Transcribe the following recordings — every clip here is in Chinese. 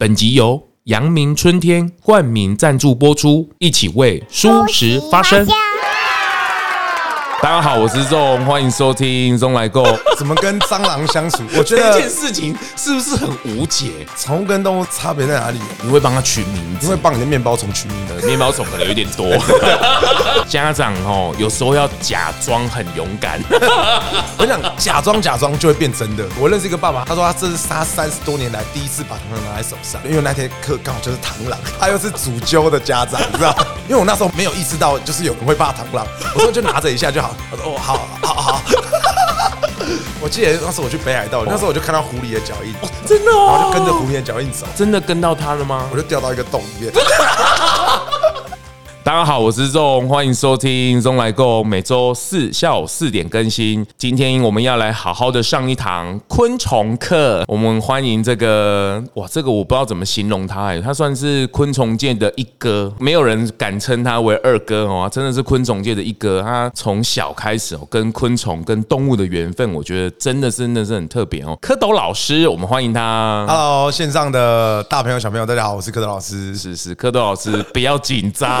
本集由阳明春天冠名赞助播出，一起为蔬食发声。大家好，我是 ZONG，欢迎收听咙来购。怎么跟蟑螂相处？我觉得这件事情是不是很无解？宠物跟动物差别在哪里？你会帮它取名字？你会帮你的面包虫取名字？面包虫可能有点多。家长哦，有时候要假装很勇敢。我想假装假装就会变真的。我认识一个爸爸，他说他这是他三十多年来第一次把螳螂拿在手上，因为那天课刚好就是螳螂，他又是主揪的家长，你知道？因为我那时候没有意识到，就是有人会怕螳螂，我说就拿着一下就好。他说：“哦，好，好，好。” 我记得那时候我去北海道，那时候我就看到狐狸的脚印，真的，然后就跟着狐狸的脚印走，真的跟到它了吗？我就掉到一个洞里面。大家好，我是 ZONG，欢迎收听咙来购，每周四下午四点更新。今天我们要来好好的上一堂昆虫课。我们欢迎这个，哇，这个我不知道怎么形容他哎，他算是昆虫界的一哥，没有人敢称他为二哥哦，真的是昆虫界的一哥。他从小开始哦，跟昆虫、跟动物的缘分，我觉得真的是真的是很特别哦。蝌蚪老师，我们欢迎他。Hello，线上的大朋友、小朋友，大家好，我是蝌蚪老师。是是，蝌蚪老师，不要紧张。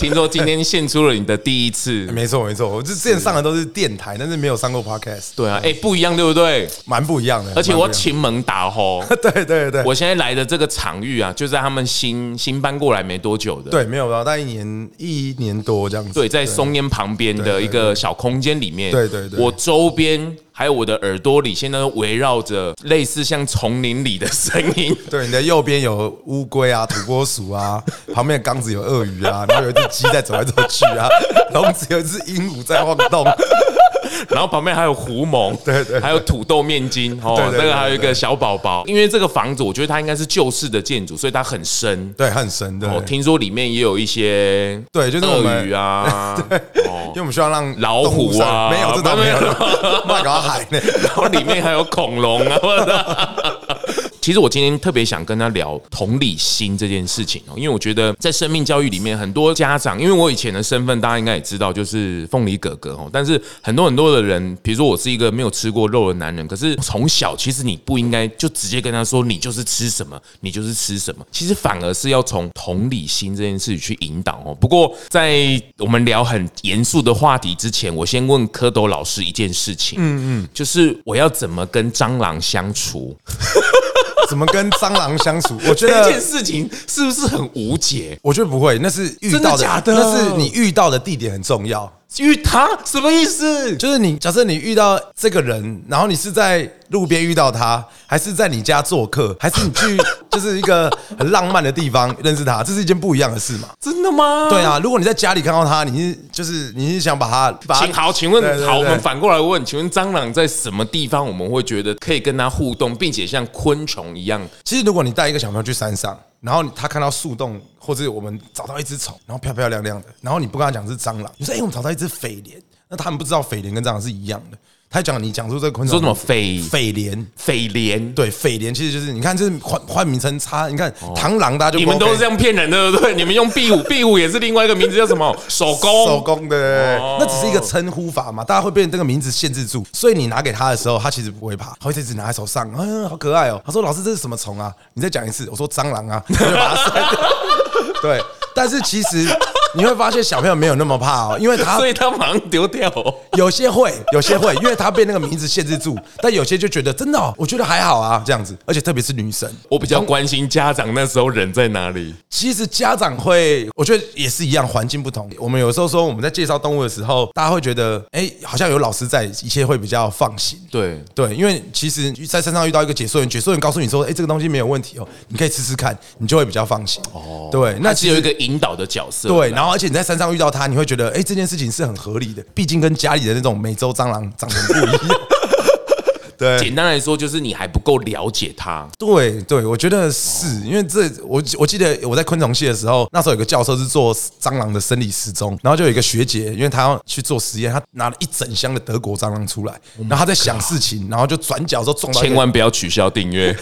听说今天献出了你的第一次，没错没错，我之前上的都是电台，但是没有上过 podcast。对啊，哎、欸，不一样，对不对？蛮不一样的。而且我前门打吼，对对对，我现在来的这个场域啊，就在他们新新搬过来没多久的。对，没有，大概一年一年多这样子。对，在松烟旁边的一个小空间里面。对对对，我周边。还有我的耳朵里，现在都围绕着类似像丛林里的声音。对，你的右边有乌龟啊、土拨鼠啊，旁边的缸子有鳄鱼啊，然后有一只鸡在走来走去啊，笼子有一只鹦鹉在晃动。然后旁边还有狐獴，对对，还有土豆面筋哦，那个还有一个小宝宝。因为这个房子，我觉得它应该是旧式的建筑，所以它很深，对，很深的。我听说里面也有一些对，就是鳄鱼啊，对，因为我们需要让老虎啊，没有这都没有，麦搞海呢，然后里面还有恐龙啊。其实我今天特别想跟他聊同理心这件事情哦，因为我觉得在生命教育里面，很多家长，因为我以前的身份大家应该也知道，就是凤梨哥哥哦。但是很多很多的人，比如说我是一个没有吃过肉的男人，可是从小其实你不应该就直接跟他说你就是吃什么，你就是吃什么。其实反而是要从同理心这件事情去引导哦。不过在我们聊很严肃的话题之前，我先问蝌蚪老师一件事情，嗯嗯，就是我要怎么跟蟑螂相处？怎么跟蟑螂相处？我觉得这件事情是不是很无解？我觉得不会，那是遇到的，的假的？那是你遇到的地点很重要。遇他什么意思？就是你假设你遇到这个人，然后你是在路边遇到他，还是在你家做客，还是你去就是一个很浪漫的地方认识他，这是一件不一样的事嘛？真的吗？对啊，如果你在家里看到他，你是就是你是想把他，把他请好，请问对对对好，我们反过来问，请问蟑螂在什么地方我们会觉得可以跟他互动，并且像昆虫一样？其实如果你带一个小朋友去山上。然后他看到树洞，或者我们找到一只虫，然后漂漂亮亮的，然后你不跟他讲是蟑螂，你说哎，我们找到一只蜚蠊，那他们不知道蜚蠊跟蟑螂是一样的。他讲你讲出这个昆虫，说什么匪匪莲？匪莲？对，匪莲其实就是你看，这是换换名称差。你看螳螂，大家就你们都是这样骗人的，对不对？你们用壁虎，壁虎也是另外一个名字，叫什么？手工手工的，那只是一个称呼法嘛，大家会被这个名字限制住。所以你拿给他的时候，他其实不会怕，他会一直拿在手上，嗯，好可爱哦。他说：“老师，这是什么虫啊？”你再讲一次，我说：“蟑螂啊。”就把它塞掉。对，但是其实。你会发现小朋友没有那么怕哦，因为他所以他马上丢掉。有些会，有些会，因为他被那个名字限制住。但有些就觉得真的，我觉得还好啊，这样子。而且特别是女生，我比较关心家长那时候人在哪里。其实家长会，我觉得也是一样，环境不同。我们有时候说我们在介绍动物的时候，大家会觉得，哎，好像有老师在，一切会比较放心。对对，因为其实在山上遇到一个解说员，解说员告诉你说，哎，这个东西没有问题哦，你可以试试看，你就会比较放心。哦，对，那只有一个引导的角色。对，然后而且你在山上遇。到它，你会觉得，哎，这件事情是很合理的，毕竟跟家里的那种美洲蟑螂长得不一样。对，简单来说就是你还不够了解他。对对，我觉得是因为这，我我记得我在昆虫系的时候，那时候有个教授是做蟑螂的生理时钟，然后就有一个学姐，因为她要去做实验，她拿了一整箱的德国蟑螂出来，然后她在想事情，然后就转角之后撞到，千万不要取消订阅，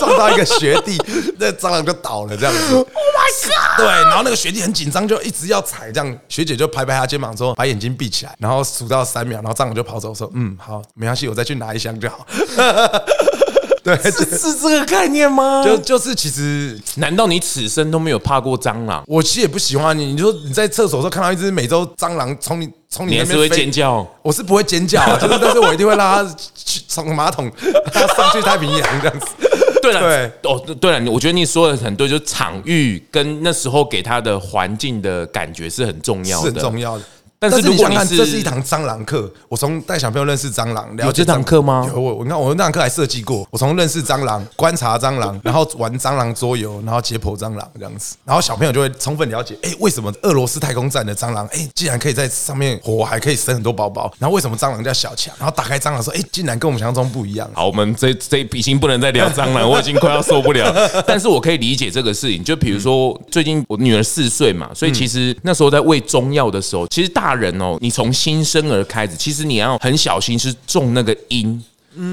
撞到一个学弟，那蟑螂就倒了，这样子。Oh my god！对，然后那个学弟很紧张，就一直要踩，这样学姐就拍拍他肩膀说：“把眼睛闭起来。”然后数到三秒，然后蟑螂就跑走，说：“嗯，好，没关系，我再去拿一箱。”就好，对，是是这个概念吗？就就是其实，难道你此生都没有怕过蟑螂？我其实也不喜欢你。你说你在厕所的时候看到一只美洲蟑螂从你从你那边会尖叫？我是不会尖叫，就是但是我一定会拉它去冲马桶，上去太平洋这样子。对了，对哦，对了，我觉得你说的很对，就是场域跟那时候给他的环境的感觉是很重要的，是很重要的。但是如果你是，这是一堂蟑螂课，我从带小朋友认识蟑螂，有这堂课吗？有我，我看我那堂课还设计过，我从认识蟑螂、观察蟑螂，然后玩蟑螂桌游，然后解剖蟑螂这样子，然后小朋友就会充分了解，哎，为什么俄罗斯太空站的蟑螂，哎，竟然可以在上面活，还可以生很多宝宝，然后为什么蟑螂叫小强？然后打开蟑螂说，哎，竟然跟我们想象中不一样。好，我们这这已经不能再聊蟑螂，我已经快要受不了。但是我可以理解这个事情，就比如说最近我女儿四岁嘛，所以其实那时候在喂中药的时候，其实大人哦，你从新生儿开始，其实你要很小心，是种那个因，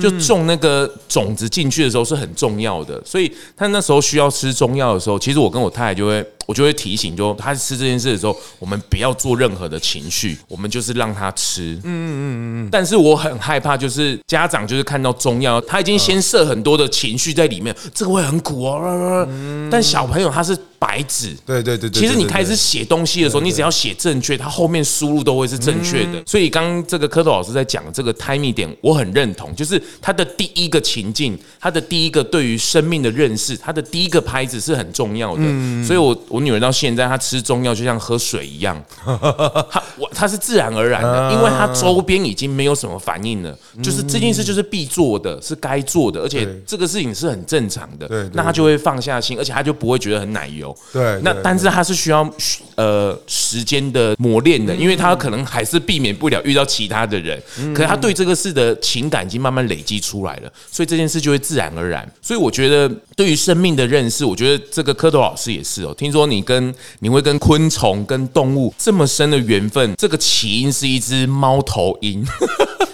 就种那个种子进去的时候是很重要的。所以他那时候需要吃中药的时候，其实我跟我太太就会。我就会提醒，就他吃这件事的时候，我们不要做任何的情绪，我们就是让他吃。嗯嗯嗯嗯。但是我很害怕，就是家长就是看到中药，他已经先设很多的情绪在里面，这个会很苦哦。但小朋友他是白纸，对对对。其实你开始写东西的时候，你只要写正确，他后面输入都会是正确的。所以刚刚这个蝌蚪老师在讲这个 timing 点，我很认同，就是他的第一个情境，他的第一个对于生命的认识，他的第一个拍子是很重要的。所以我。我我女儿到现在，她吃中药就像喝水一样，她 我他是自然而然的，因为他周边已经没有什么反应了，就是这件事就是必做的，是该做的，而且这个事情是很正常的，那他就会放下心，而且他就不会觉得很奶油。对，那但是他是需要呃时间的磨练的，因为他可能还是避免不了遇到其他的人，可是他对这个事的情感已经慢慢累积出来了，所以这件事就会自然而然。所以我觉得对于生命的认识，我觉得这个蝌蚪老师也是哦，听说。你跟你会跟昆虫、跟动物这么深的缘分，这个起因是一只猫头鹰，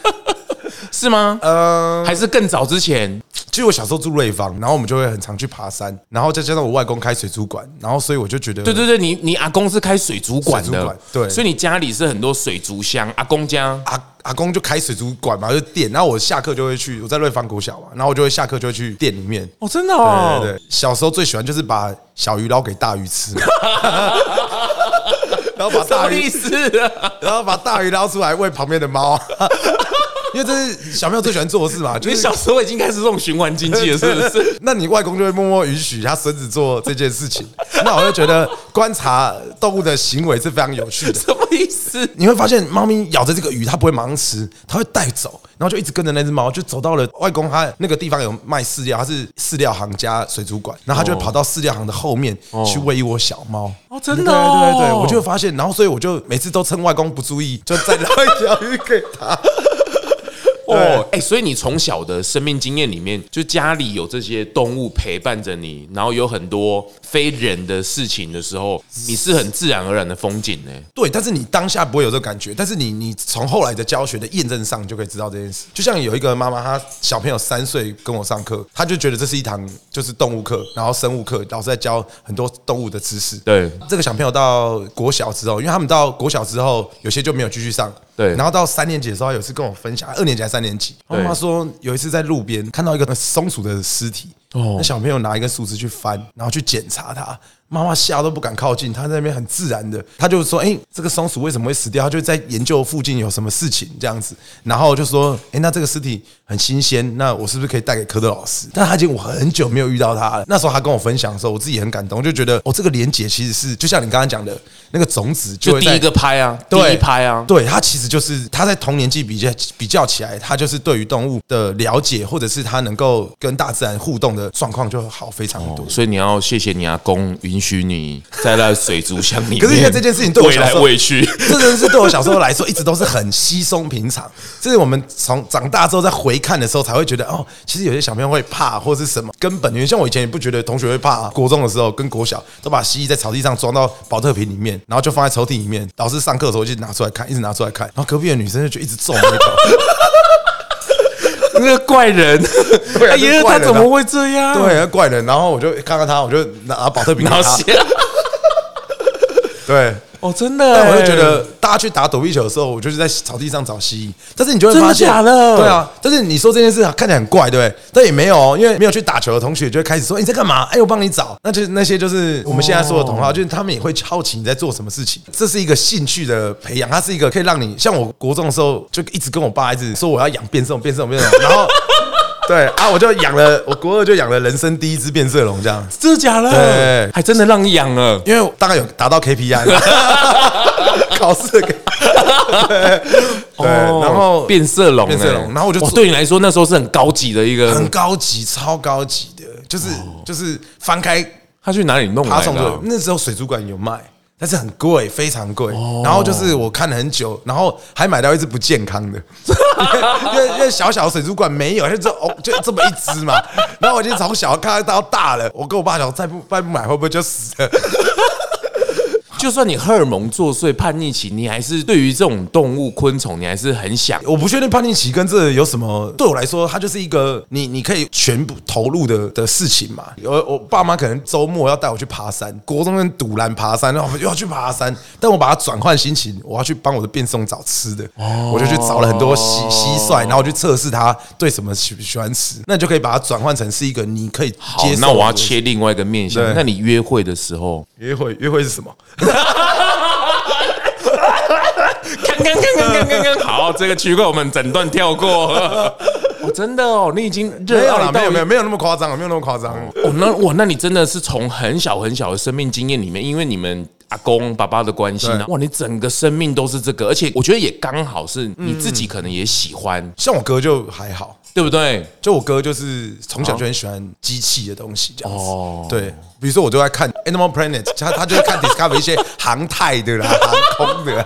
是吗？呃，还是更早之前？其实我小时候住瑞芳，然后我们就会很常去爬山，然后再加上我外公开水族馆，然后所以我就觉得，对对对，你你阿公是开水族馆的，对，所以你家里是很多水族箱。阿公家阿阿公就开水族馆嘛，就店，然后我下课就会去，我在瑞芳国小嘛，然后我就会下课就会去店里面。哦，真的哦，对对对，小时候最喜欢就是把小鱼捞给大鱼吃，然后把大鱼，然后把大鱼捞出来喂旁边的猫。因为这是小朋友最喜欢做的事嘛，就是小时候已经开始这种循环经济了，是不是？那你外公就会默默允许他孙子做这件事情，那我就觉得观察动物的行为是非常有趣的。什么意思？你会发现，猫咪咬着这个鱼，它不会马上吃，它会带走，然后就一直跟着那只猫，就走到了外公他那个地方有卖饲料，它是饲料行加水族馆，然后他就会跑到饲料行的后面去喂一窝小猫。哦，真的？对对对，我就会发现，然后所以我就每次都趁外公不注意，就再捞一条鱼给他。哦，哎，所以你从小的生命经验里面，就家里有这些动物陪伴着你，然后有很多非人的事情的时候，你是很自然而然的风景呢？对，但是你当下不会有这个感觉，但是你你从后来的教学的验证上就可以知道这件事。就像有一个妈妈，她小朋友三岁跟我上课，她就觉得这是一堂就是动物课，然后生物课，老师在教很多动物的知识。对，这个小朋友到国小之后，因为他们到国小之后，有些就没有继续上。对，然后到三年级的时候，有一次跟我分享，二年级还是三年级，妈妈说有一次在路边看到一个松鼠的尸体，那小朋友拿一根树枝去翻，然后去检查它。妈妈吓都不敢靠近，他在那边很自然的，他就说：“哎，这个松鼠为什么会死掉？”他就在研究附近有什么事情这样子，然后就说：“哎，那这个尸体很新鲜，那我是不是可以带给科德老师？”但他已经我很久没有遇到他了。那时候他跟我分享的时候，我自己很感动，我就觉得哦，这个连结其实是就像你刚刚讲的那个种子，就第一个拍啊，第一拍啊，对，他其实就是他在同年纪比较比较起来，他就是对于动物的了解，或者是他能够跟大自然互动的状况就好非常多。所以你要谢谢你阿公允许你。在那水族箱里面，可是因为这件事情对我小时候喂来喂去，这件事对我小时候来说一直都是很稀松平常。这是我们从长大之后再回看的时候才会觉得，哦，其实有些小朋友会怕或是什么根本原因。像我以前也不觉得同学会怕，国中的时候跟国小都把蜥蜴在草地上装到保特瓶里面，然后就放在抽屉里面。老师上课的时候就拿出来看，一直拿出来看。然后隔壁的女生就一直皱眉头，那个怪人，哎呀，他怎么会这样？对，怪人。然后我就看看他，我就拿宝特瓶 拿。对，哦，真的。但我就觉得大家去打躲避球的时候，我就是在草地上找蜥蜴。但是你就会发现，真的假的？对啊。但是你说这件事看起来很怪，对不对？但也没有哦，因为没有去打球的同学就会开始说：“你在干嘛？”哎，我帮你找。那就是那些就是我们现在说的同好，就是他们也会好奇你在做什么事情。这是一个兴趣的培养，它是一个可以让你像我国中的时候就一直跟我爸一直说我要养变色龙，变色龙，变色龙，然后。对啊，我就养了，我国二就养了人生第一只变色龙，这样真的假的？对，还真的让你养了，因为大概有达到 KPI，考试的对，对，然后变色龙，变色龙，然后我就对你来说那时候是很高级的一个，很高级，超高级的，就是就是翻开，他去哪里弄来的？那时候水族馆有卖。但是很贵，非常贵。然后就是我看了很久，然后还买到一只不健康的，因为因为小小的水族馆没有，就这哦就这么一只嘛。然后我已经从小看到大了，我跟我爸讲，再不再不买会不会就死了？就算你荷尔蒙作祟、叛逆期，你还是对于这种动物、昆虫，你还是很想。我不确定叛逆期跟这有什么。对我来说，它就是一个你你可以全部投入的的事情嘛。我我爸妈可能周末要带我去爬山，国中跟赌烂爬山，然后又要去爬山。但我把它转换心情，我要去帮我的变送找吃的。我就去找了很多蟋蟋蟀，然后我去测试它对什么喜不喜欢吃。那你就可以把它转换成是一个你可以接受。那我要切另外一个面向。那你约会的时候，约会约会是什么？哈哈哈哈哈！哈哈哈哈哈！看看看看看看，好，这个区块我们整段跳过。哦，真的哦，你已经没有了，没有没有没有那么夸张，没有那么夸张。哦，那哇，那你真的是从很小很小的生命经验里面，因为你们阿公爸爸的关系呢，哇，你整个生命都是这个，而且我觉得也刚好是你自己可能也喜欢，像我哥就还好。对不对？就我哥就是从小就很喜欢机器的东西，这样子。哦，对，比如说我都在看 Animal Planet，他他就会看 Discover 一些航太的啦、航空的啦。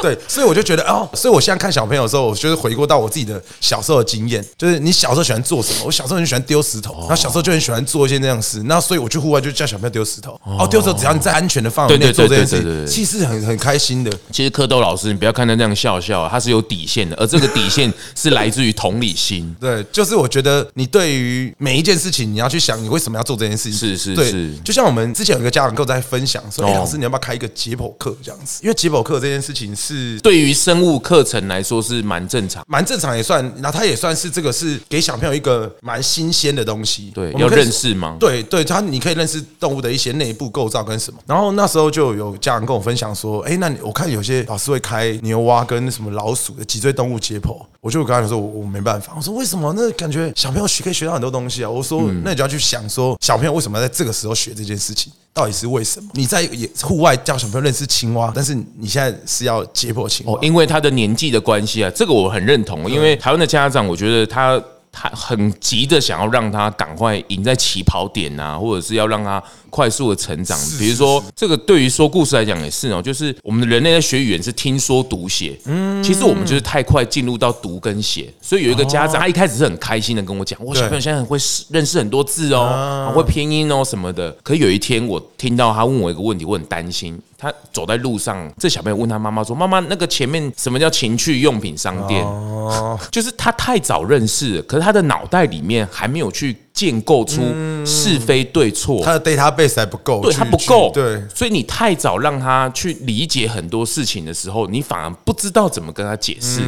对，所以我就觉得哦，所以我现在看小朋友的时候，我就是回过到我自己的小时候的经验，就是你小时候喜欢做什么？我小时候很喜欢丢石头，然后小时候就很喜欢做一些那样事。那所以我去户外就叫小朋友丢石头。哦，丢石头只要你在安全的范围内做这件事，其实很很开心的。其实蝌蚪老师，你不要看他那样笑笑，他是有底线的，而这个底线是来自于同理心。对，就是我觉得你对于每一件事情，你要去想你为什么要做这件事情。是是是，就像我们之前有一个家长跟我在分享说：“哎，老师，你要不要开一个解剖课这样子？因为解剖课这件事情是对于生物课程来说是蛮正常，蛮正常也算，然后他也算是这个是给小朋友一个蛮新鲜的东西。对，要认识吗？对对，他你可以认识动物的一些内部构造跟什么。然后那时候就有家长跟我分享说：“哎，那你我看有些老师会开牛蛙跟什么老鼠的脊椎动物解剖。”我就跟他说：“我我没办法。”我说：“为什么？那感觉。”小朋友学可以学到很多东西啊！我说，那你就要去想说，小朋友为什么要在这个时候学这件事情，到底是为什么？你在户外教小朋友认识青蛙，但是你现在是要解剖青蛙，因为他的年纪的关系啊，这个我很认同。因为台湾的家长，我觉得他。他很急的想要让他赶快赢在起跑点啊，或者是要让他快速的成长。比如说，这个对于说故事来讲也是哦，就是我们的人类在学语言是听说读写，嗯，其实我们就是太快进入到读跟写。所以有一个家长，他一开始是很开心的跟我讲，我小朋友现在很会认识很多字哦，会拼音哦什么的。可有一天我听到他问我一个问题，我很担心。他走在路上，这小朋友问他妈妈说：“妈妈，那个前面什么叫情趣用品商店？”哦，就是他太早认识了，可是他的脑袋里面还没有去建构出是非对错，他的 database 还不够，对他不够，对，所以你太早让他去理解很多事情的时候，你反而不知道怎么跟他解释。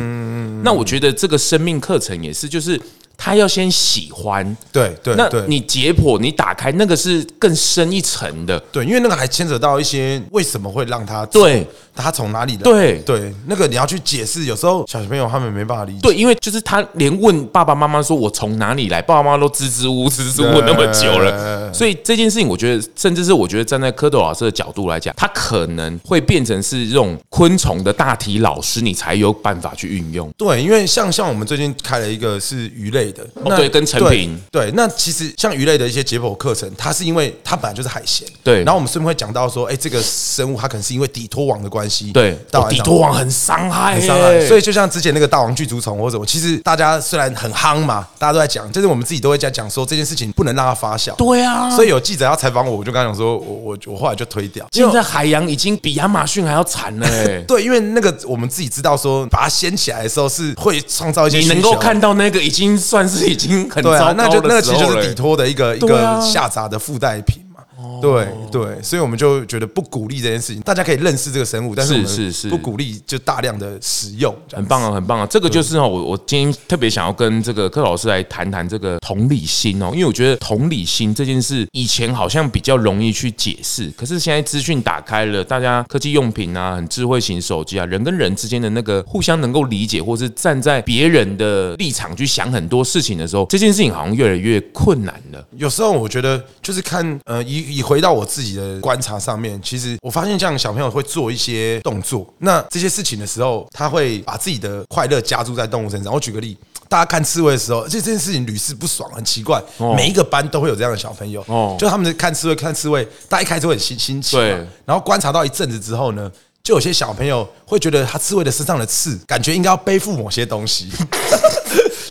那我觉得这个生命课程也是，就是。他要先喜欢，对对，那你解剖，你打开那个是更深一层的，对，因为那个还牵扯到一些为什么会让他对，他从哪里来，对。对，那个你要去解释，有时候小朋友他们没办法理解，对，因为就是他连问爸爸妈妈说我从哪里来，爸爸妈妈都支支吾吾支支吾吾那么久了，所以这件事情我觉得，甚至是我觉得站在蝌蚪老师的角度来讲，他可能会变成是这种昆虫的大体老师，你才有办法去运用，对，因为像像我们最近开了一个是鱼类。哦，对，跟成品对，那其实像鱼类的一些解剖课程，它是因为它本来就是海鲜，对。然后我们顺便会讲到说，哎，这个生物它可能是因为底拖网的关系，对，底拖网很伤害，很伤害。所以就像之前那个大王巨足虫或者什么，其实大家虽然很夯嘛，大家都在讲，就是我们自己都会在讲说这件事情不能让它发酵，对啊。所以有记者要采访我，我就跟他讲说，我我我后来就推掉。现在海洋已经比亚马逊还要惨了，哎，对，因为那个我们自己知道说，把它掀起来的时候是会创造一些，你能够看到那个已经算是已经。很糟糕，对啊，那就那其实就是底托的一个一个下砸的附带品嘛。对对，所以我们就觉得不鼓励这件事情。大家可以认识这个生物，但是是是不鼓励就大量的使用。很棒啊，很棒啊！这个就是哦，我我今天特别想要跟这个柯老师来谈谈这个同理心哦，因为我觉得同理心这件事以前好像比较容易去解释，可是现在资讯打开了，大家科技用品啊，很智慧型手机啊，人跟人之间的那个互相能够理解，或是站在别人的立场去想很多事情的时候，这件事情好像越来越困难了。有时候我觉得就是看呃，以以回到我自己的观察上面，其实我发现这样小朋友会做一些动作，那这些事情的时候，他会把自己的快乐加注在动物身上。我举个例，大家看刺猬的时候，这这件事情屡试不爽，很奇怪，每一个班都会有这样的小朋友，哦，就他们看刺猬看刺猬，大家一开始会很新新奇，对，然后观察到一阵子之后呢，就有些小朋友会觉得他刺猬的身上的刺，感觉应该要背负某些东西。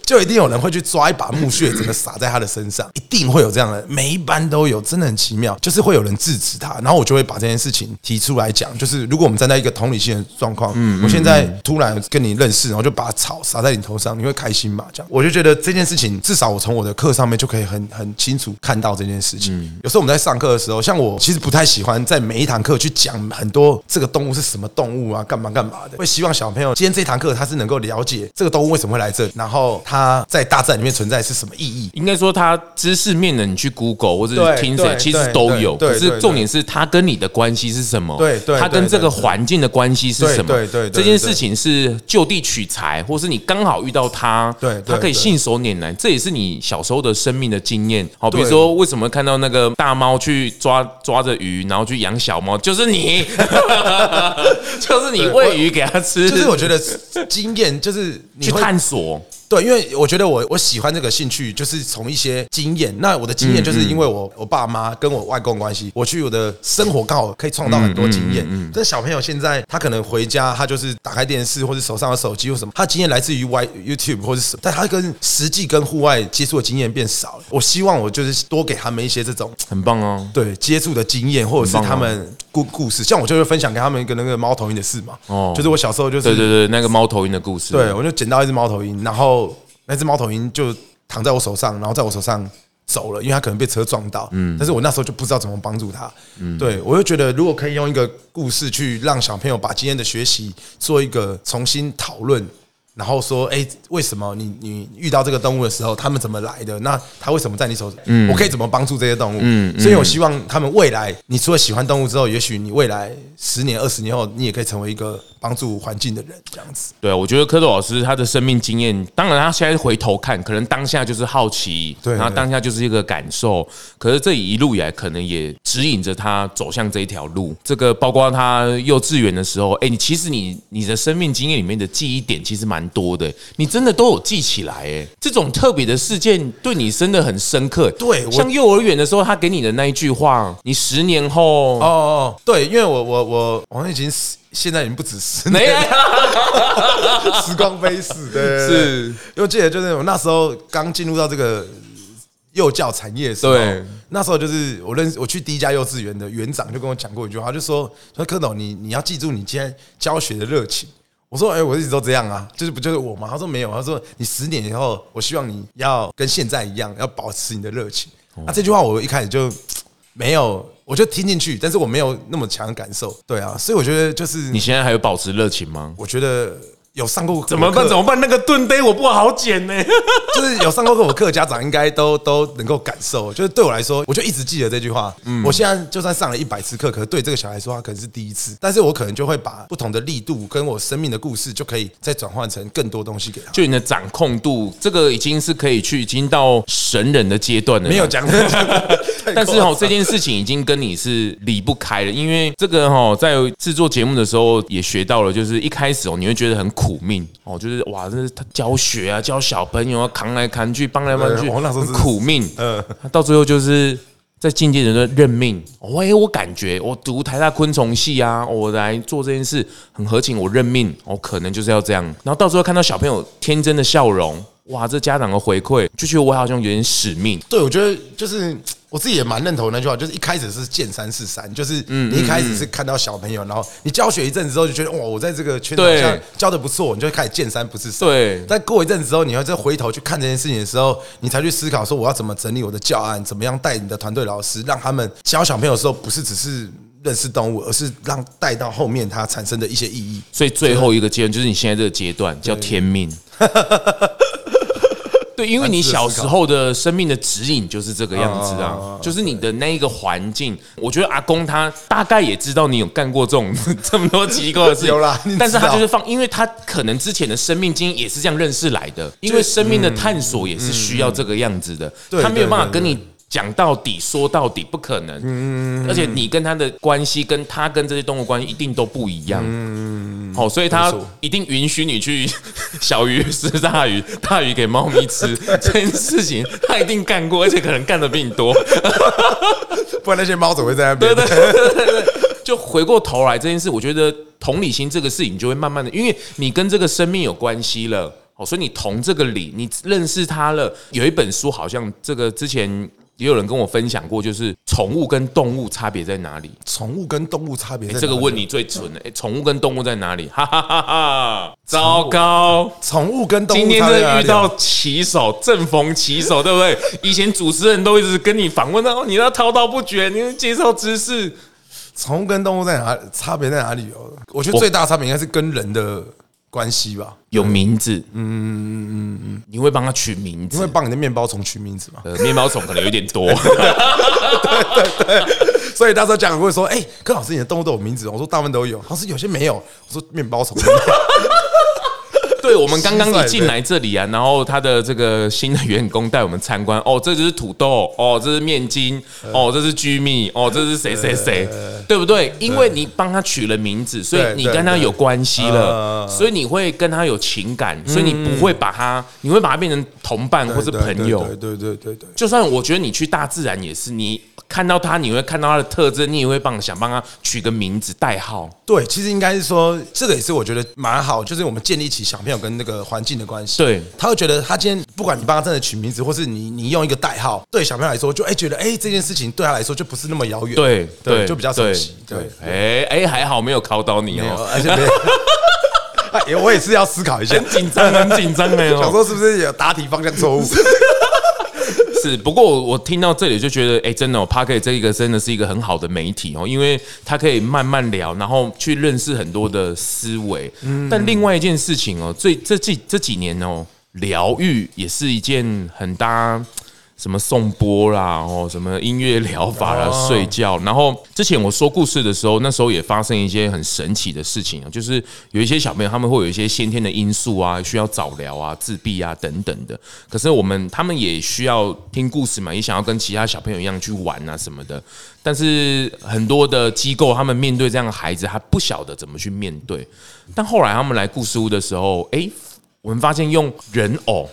就一定有人会去抓一把木屑，整个撒在他的身上，一定会有这样的，每一班都有，真的很奇妙。就是会有人制止他，然后我就会把这件事情提出来讲。就是如果我们站在一个同理心的状况，嗯，我现在突然跟你认识，然后就把草撒在你头上，你会开心吗？这样，我就觉得这件事情，至少我从我的课上面就可以很很清楚看到这件事情。有时候我们在上课的时候，像我其实不太喜欢在每一堂课去讲很多这个动物是什么动物啊，干嘛干嘛的。会希望小朋友今天这堂课他是能够了解这个动物为什么会来这里，然后他在大自然里面存在是什么意义？应该说，他知识面的你去 Google 或者是听谁，其实都有。可是重点是他跟你的关系是什么？对，他跟这个环境的关系是什么？对对，这件事情是就地取材，或是你刚好遇到他，对，他可以信手拈来。这也是你小时候的生命的经验。好，比如说为什么看到那个大猫去抓抓着鱼，然后去养小猫，就是你，就是你喂鱼给它吃。就是我觉得经验就是去探索。对，因为我觉得我我喜欢这个兴趣，就是从一些经验。那我的经验就是因为我我爸妈跟我外公关系，我去我的生活刚好可以创造很多经验。嗯这小朋友现在他可能回家，他就是打开电视或者手上的手机或什么，他经验来自于 Y YouTube 或者什么，但他跟实际跟户外接触的经验变少了。我希望我就是多给他们一些这种很棒哦，对接触的经验，或者是他们故故事。像我就会分享给他们一个那个猫头鹰的事嘛，哦，就是我小时候就是对对对那个猫头鹰的故事，对我就捡到一只猫头鹰，然后。那只猫头鹰就躺在我手上，然后在我手上走了，因为它可能被车撞到。嗯，但是我那时候就不知道怎么帮助它。嗯，对，我就觉得如果可以用一个故事去让小朋友把今天的学习做一个重新讨论。然后说，哎，为什么你你遇到这个动物的时候，他们怎么来的？那它为什么在你手上？嗯，我可以怎么帮助这些动物？嗯，所以我希望他们未来，你除了喜欢动物之后，也许你未来十年、二十年后，你也可以成为一个帮助环境的人，这样子。对啊，我觉得蝌蚪老师他的生命经验，当然他现在回头看，可能当下就是好奇，对，然后当下就是一个感受。可是这一路以来，可能也指引着他走向这一条路。这个包括他幼稚园的时候，哎，你其实你你的生命经验里面的记忆点，其实蛮。多的，你真的都有记起来哎，这种特别的事件对你真的很深刻。对，像幼儿园的时候，他给你的那一句话，你十年后哦哦，对，因为我我我我已经现在已经不止十年，时光飞逝，对，是，因为记得就是我那时候刚进入到这个幼教产业的时候，对，那时候就是我认识我去第一家幼稚园的园长就跟我讲过一句话，就说说柯董，你你要记住你今天教学的热情。我说：“哎，我一直都这样啊，就是不就是我吗？”他说：“没有。”他说：“你十年以后，我希望你要跟现在一样，要保持你的热情。”那这句话我一开始就没有，我就听进去，但是我没有那么强的感受。对啊，所以我觉得就是你现在还有保持热情吗？我觉得。有上过怎么办？怎么办？那个盾杯我不好捡呢。就是有上过课，我课家长应该都都能够感受。就是对我来说，我就一直记得这句话。嗯，我现在就算上了一百次课，可是对这个小孩说，他可能是第一次。但是我可能就会把不同的力度跟我生命的故事，就可以再转换成更多东西给他。就你的掌控度，这个已经是可以去，已经到神人的阶段了。没有讲，但是哦，这件事情已经跟你是离不开了。因为这个哈，在制作节目的时候也学到了，就是一开始哦，你会觉得很苦命哦，就是哇，这是他教学啊，教小朋友啊，扛来扛去，帮来帮去，很苦命。嗯，到最后就是在境界的认命。喂，我感觉我读台大昆虫系啊，我来做这件事很合情，我认命。我可能就是要这样。然后到最后看到小朋友天真的笑容，哇，这家长的回馈就觉得我好像有点使命。对，我觉得就是。我自己也蛮认同那句话，就是一开始是见山是山，就是你一开始是看到小朋友，然后你教学一阵子之后，就觉得哇，我在这个圈子好像教的不错，你就会开始见山不是山。对。但过一阵子之后，你要再回头去看这件事情的时候，你才去思考说，我要怎么整理我的教案，怎么样带你的团队老师，让他们教小朋友的时候，不是只是认识动物，而是让带到后面它产生的一些意义。所以最后一个阶段就是你现在这个阶段叫天命。对，因为你小时候的生命的指引就是这个样子啊，就是你的那一个环境。我觉得阿公他大概也知道你有干过这种 这么多奇怪的事情，有啦。但是他就是放，因为他可能之前的生命经验也是这样认识来的。因为生命的探索也是需要这个样子的，他没有办法跟你讲到底说到底，不可能。而且你跟他的关系，跟他跟这些动物关系一定都不一样。好，所以他一定允许你去 小鱼吃大鱼，大鱼给猫咪吃 这件事情，他一定干过，而且可能干的比你多，不然那些猫怎么会在那边？对对对对对，就回过头来这件事，我觉得同理心这个事情就会慢慢的，因为你跟这个生命有关系了，哦，所以你同这个理，你认识他了。有一本书好像这个之前。也有人跟我分享过，就是宠物跟动物差别在哪里？宠物跟动物差别？这个问你最蠢的。哎，宠物跟动物在哪里？哈哈哈哈！糟糕，宠物跟动物今天的遇到棋手，正逢棋手，对不对？以前主持人都一直跟你访问到，你要滔滔不绝，你介绍知识。宠物跟动物在哪？差别在哪里哦？我觉得最大差别应该是跟人的。关系吧，有名字，嗯嗯嗯嗯，你会帮他取名字？你会帮你的面包虫取名字吗？呃，面包虫可能有点多，对对对，所以到时候家长会说，哎，柯老师，你的动物都有名字？我说大部分都有，老师有些没有，我说面包虫。对，我们刚刚一进来这里啊，然后他的这个新的员工带我们参观。哦，这就是土豆，哦，这是面筋，哦，这是居蜜，哦，这是谁谁谁，对不对？因为你帮他取了名字，所以你跟他有关系了，所以你会跟他有情感，所以你不会把他，你会把他变成同伴或是朋友。对对对对对。就算我觉得你去大自然也是，你看到他，你会看到他的特征，你也会帮想帮他取个名字代号。对，其实应该是说，这个也是我觉得蛮好，就是我们建立起小朋友。跟那个环境的关系，对，他会觉得他今天不管你帮他真的取名字，或是你你用一个代号，对小朋友来说，就哎觉得哎这件事情对他来说就不是那么遥远，对对，就比较熟悉，对，哎哎还好没有考到你哦，而且 哎我也是要思考一下，很紧张很紧张哎，想说是不是有答题方向错误？是，不过我我听到这里就觉得，哎，真的，哦，Parker 这一个真的是一个很好的媒体哦，因为它可以慢慢聊，然后去认识很多的思维。但另外一件事情哦，最这这这几年哦，疗愈也是一件很大。什么颂钵啦，哦，什么音乐疗法啦，睡觉。然后之前我说故事的时候，那时候也发生一些很神奇的事情啊，就是有一些小朋友他们会有一些先天的因素啊，需要早疗啊、自闭啊等等的。可是我们他们也需要听故事嘛，也想要跟其他小朋友一样去玩啊什么的。但是很多的机构他们面对这样的孩子，还不晓得怎么去面对。但后来他们来故事屋的时候，哎，我们发现用人偶。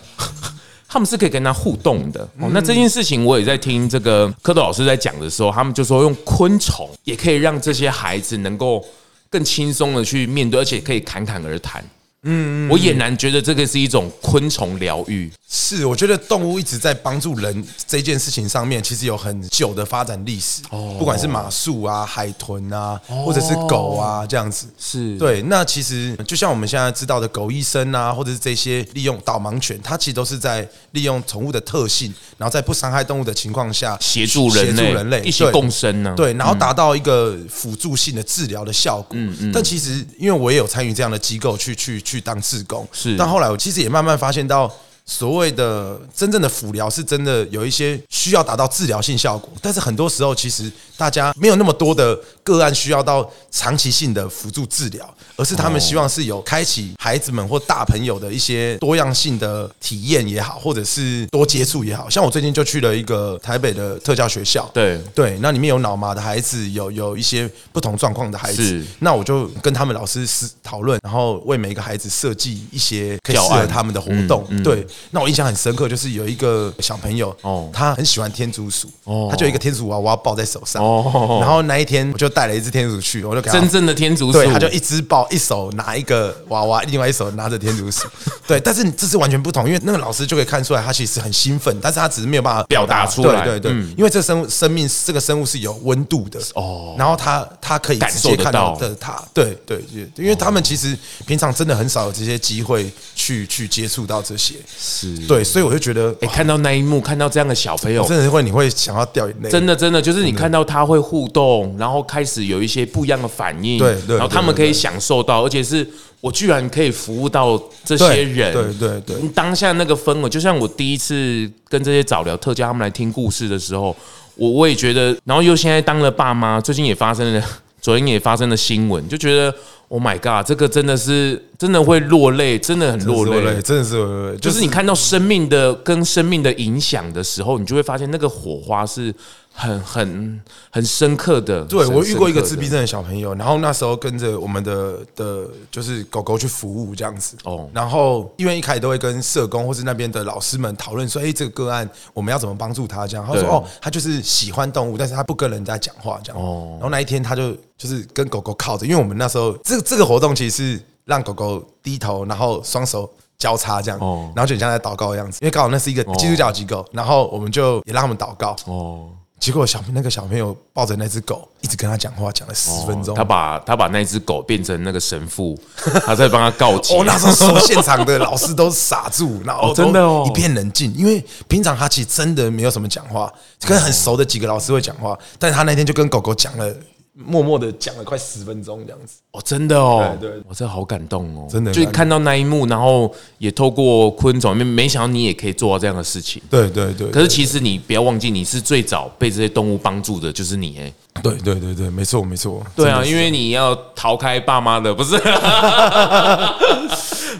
他们是可以跟他互动的哦。那这件事情我也在听这个蝌蚪老师在讲的时候，他们就说用昆虫也可以让这些孩子能够更轻松的去面对，而且可以侃侃而谈。嗯，我俨然觉得这个是一种昆虫疗愈。是，我觉得动物一直在帮助人这件事情上面，其实有很久的发展历史。哦，不管是马术啊、海豚啊，或者是狗啊这样子，是对。那其实就像我们现在知道的狗医生啊，或者是这些利用导盲犬，它其实都是在利用宠物的特性，然后在不伤害动物的情况下，协助人类，协助人类一起共生呢。对，然后达到一个辅助性的治疗的效果。嗯嗯。但其实，因为我也有参与这样的机构去去去当志工，是。但后来我其实也慢慢发现到。所谓的真正的辅疗是真的有一些需要达到治疗性效果，但是很多时候其实大家没有那么多的个案需要到长期性的辅助治疗，而是他们希望是有开启孩子们或大朋友的一些多样性的体验也好，或者是多接触也好。像我最近就去了一个台北的特教学校，对对，那里面有脑麻的孩子，有有一些不同状况的孩子，那我就跟他们老师是讨论，然后为每一个孩子设计一些可以适合他们的活动，对。那我印象很深刻，就是有一个小朋友哦，他很喜欢天竺鼠哦，他就有一个天竺娃娃抱在手上哦。然后那一天我就带了一只天竺去，我就给他真正的天竺鼠，对，他就一只抱，一手拿一个娃娃，另外一手拿着天竺鼠。对，但是这是完全不同，因为那个老师就可以看出来，他其实很兴奋，但是他只是没有办法表达出来。对对对，因为这生生命这个生物是有温度的哦，然后他他可以感受看到的他，对对对，因为他们其实平常真的很少有这些机会去去接触到这些，是。对，所以我就觉得，哎，看到那一幕，看到这样的小朋友，真的会你会想要掉眼泪，真的真的就是你看到他会互动，然后开始有一些不一样的反应，对对，然后他们可以享受到，而且是我居然可以服务到这些人，对对对，当下那个氛围，就像我第一次跟这些早聊特教他们来听故事的时候，我我也觉得，然后又现在当了爸妈，最近也发生了，昨天也发生了新闻，就觉得。Oh my god！这个真的是真的会落泪，真的很落泪，真的是落泪。就是你看到生命的跟生命的影响的时候，你就会发现那个火花是很很很深刻的。对，我遇过一个自闭症的小朋友，然后那时候跟着我们的的，就是狗狗去服务这样子。哦，然后因为一开始都会跟社工或是那边的老师们讨论说，哎，这个个案我们要怎么帮助他？这样，他说，哦，他就是喜欢动物，但是他不跟人家讲话这样。哦，然后那一天他就。就是跟狗狗靠着，因为我们那时候这这个活动其实是让狗狗低头，然后双手交叉这样，然后就很像在祷告的样子。因为刚好那是一个基督教机构，然后我们就也让他们祷告。哦，结果小那个小朋友抱着那只狗，一直跟他讲话，讲了十分钟。他把他把那只狗变成那个神父，他在帮他告解。哦，那时候现场的老师都傻住，然后真的哦，一片冷静。因为平常他其实真的没有什么讲话，跟很熟的几个老师会讲话，但是他那天就跟狗狗讲了。默默的讲了快十分钟这样子。哦，真的哦，对，我真的好感动哦，真的，就看到那一幕，然后也透过昆总，没没想到你也可以做到这样的事情，对对对。可是其实你不要忘记，你是最早被这些动物帮助的，就是你哎，对对对对，没错没错，对啊，因为你要逃开爸妈的，不是。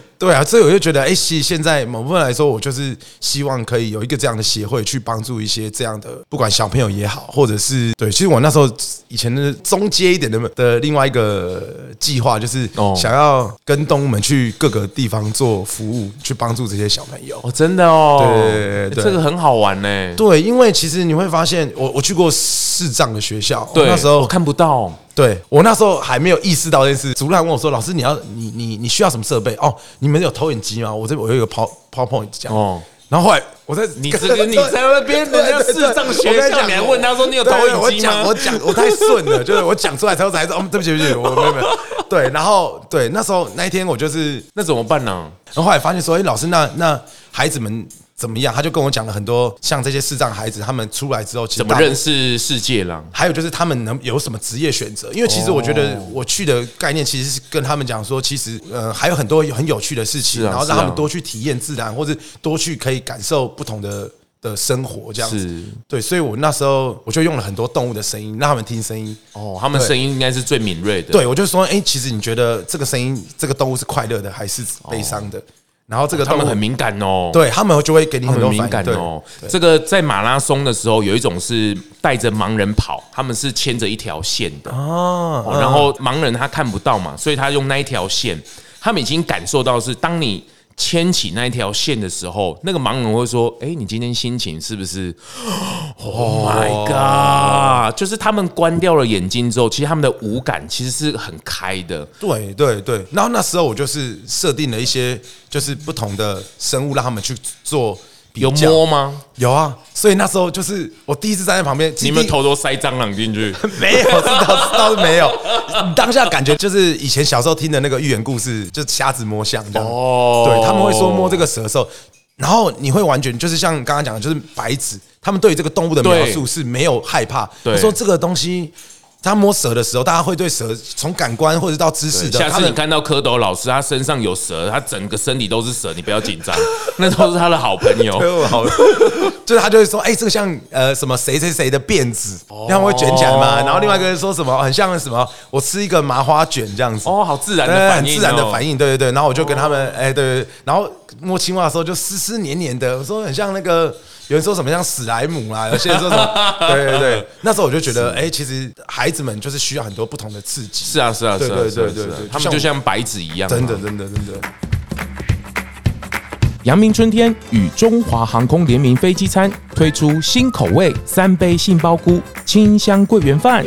对啊，所以我就觉得，哎，其实现在某部分来说，我就是希望可以有一个这样的协会去帮助一些这样的，不管小朋友也好，或者是对，其实我那时候以前的中阶一点的的另外一个计划，就是想要跟动物们去各个地方做服务，去帮助这些小朋友。哦，真的哦，对，这个很好玩呢。对，因为其实你会发现，我我去过视障的学校，对，那时候我看不到。对，我那时候还没有意识到这件事，主任还问我说：“老师，你要你你你需要什么设备？哦，你们有投影机吗？我这我有一个 Power PowerPoint 这样。哦，然后后来我在你这个你 在那边人家视障学校，你还问他说你有投影机吗？我讲我太顺了，就是我讲出来之后才说哦，对不起对不起，我没有没有。对，然后对那时候那一天我就是那怎么办呢？然后后来发现说，哎，老师，那那孩子们。怎么样？他就跟我讲了很多，像这些视障孩子，他们出来之后怎么认识世界了？还有就是他们能有什么职业选择？因为其实我觉得我去的概念其实是跟他们讲说，其实呃还有很多很有趣的事情，然后让他们多去体验自然，或者多去可以感受不同的的生活这样子。对，所以我那时候我就用了很多动物的声音，让他们听声音。哦，他们声音应该是最敏锐的。对，我就说，哎，其实你觉得这个声音，这个动物是快乐的还是悲伤的？然后这个他们很敏感哦，对他们就会给你很多敏感哦。这个在马拉松的时候，有一种是带着盲人跑，他们是牵着一条线的哦。然后盲人他看不到嘛，所以他用那一条线，他们已经感受到是当你。牵起那一条线的时候，那个盲人会说：“哎，你今天心情是不是？”Oh my god！就是他们关掉了眼睛之后，其实他们的五感其实是很开的。对对对。然后那时候我就是设定了一些，就是不同的生物让他们去做。有摸吗？有啊，所以那时候就是我第一次站在旁边，你们头都塞蟑螂进去？没有，这倒倒是没有。当下感觉就是以前小时候听的那个寓言故事，就瞎子摸象这样。哦，对，他们会说摸这个蛇的时候，然后你会完全就是像刚刚讲的，就是白纸，他们对于这个动物的描述是没有害怕。对，说这个东西。他摸蛇的时候，大家会对蛇从感官或者到知识的。下次你看到蝌蚪老师，他身上有蛇，他整个身体都是蛇，你不要紧张，那都是他的好朋友。好，就是他就会说，哎，这个像呃什么谁谁谁的辫子，然后会卷起来嘛。然后另外一个人说什么，很像什么，我吃一个麻花卷这样子。哦，好自然的反应，自然的反应，对对对。然后我就跟他们，哎，对对。然后摸青蛙的时候就湿湿黏黏的，我说很像那个。有人说什么像史莱姆啦，有些人说什么，对对对，那时候我就觉得，哎，其实孩子们就是需要很多不同的刺激。是啊，是啊，是啊，对对对对，他们就像白纸一样，真的，真的，真的。阳明春天与中华航空联名飞机餐推出新口味三杯杏鲍菇清香桂圆饭。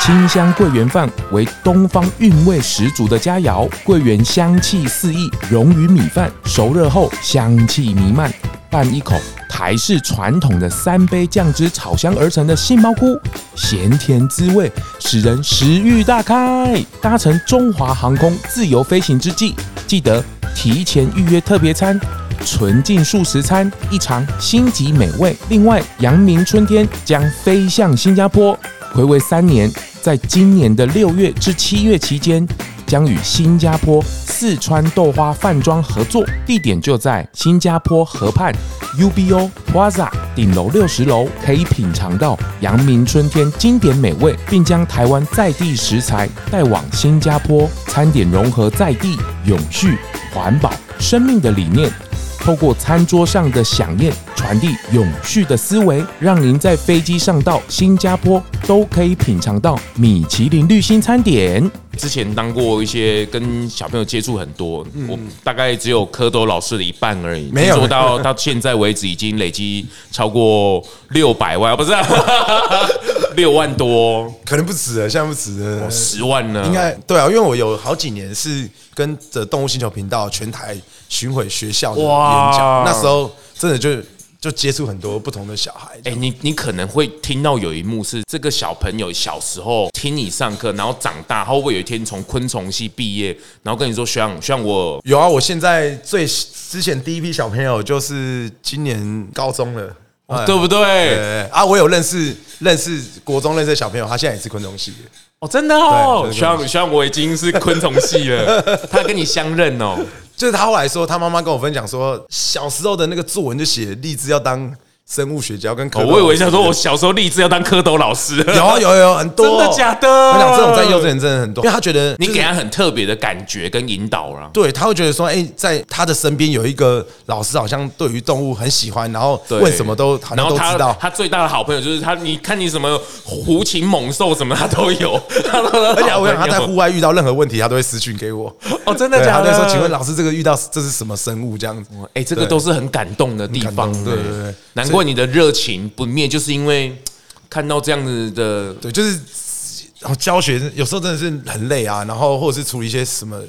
清香桂圆饭为东方韵味十足的佳肴，桂圆香气四溢，溶于米饭，熟热后香气弥漫。拌一口台式传统的三杯酱汁炒香而成的杏鲍菇，咸甜滋味使人食欲大开。搭乘中华航空自由飞行之际，记得提前预约特别餐，纯净素食餐一尝星级美味。另外，阳明春天将飞向新加坡，回味三年。在今年的六月至七月期间，将与新加坡四川豆花饭庄合作，地点就在新加坡河畔 UBO Plaza 顶楼六十楼，可以品尝到阳明春天经典美味，并将台湾在地食材带往新加坡，餐点融合在地永续环保生命的理念。透过餐桌上的饗宴，传递永续的思维，让您在飞机上到新加坡都可以品尝到米其林绿星餐点。之前当过一些跟小朋友接触很多，嗯、我大概只有蝌蚪老师的一半而已。没有做到 到现在为止，已经累积超过六百万，不是、啊、六万多，可能不止了，现在不止了，十万呢？应该对啊，因为我有好几年是跟着动物星球频道全台巡回学校的演讲，那时候真的就。就接触很多不同的小孩，哎，你你可能会听到有一幕是这个小朋友小时候听你上课，然后长大，会不会有一天从昆虫系毕业，然后跟你说，像像我有啊，我现在最之前第一批小朋友就是今年高中了，哦、对不对？啊，我有认识认识国中认识的小朋友，他现在也是昆虫系的哦，真的哦，像像我已经是昆虫系了，他跟你相认哦。就是他后来说，他妈妈跟我分享说，小时候的那个作文就写立志要当。生物学家跟蝌蚪，我以为想说，我小时候立志要当蝌蚪老师。有啊有有，有很多，真的假的？我讲这种在幼稚园真的很多，因为他觉得你给他很特别的感觉跟引导了。对，他会觉得说，哎，在他的身边有一个老师，好像对于动物很喜欢，然后问什么都，然后他知道。他最大的好朋友就是他，你看你什么狐禽猛兽什么他都有。而且我想他在户外遇到任何问题，他都会私讯给我。哦，真的假的？他说，请问老师，这个遇到这是什么生物？这样子，哎，这个都是很感动的地方。对对对，难怪你的热情。不灭，就是因为看到这样子的，对，就是教学有时候真的是很累啊，然后或者是处理一些什么，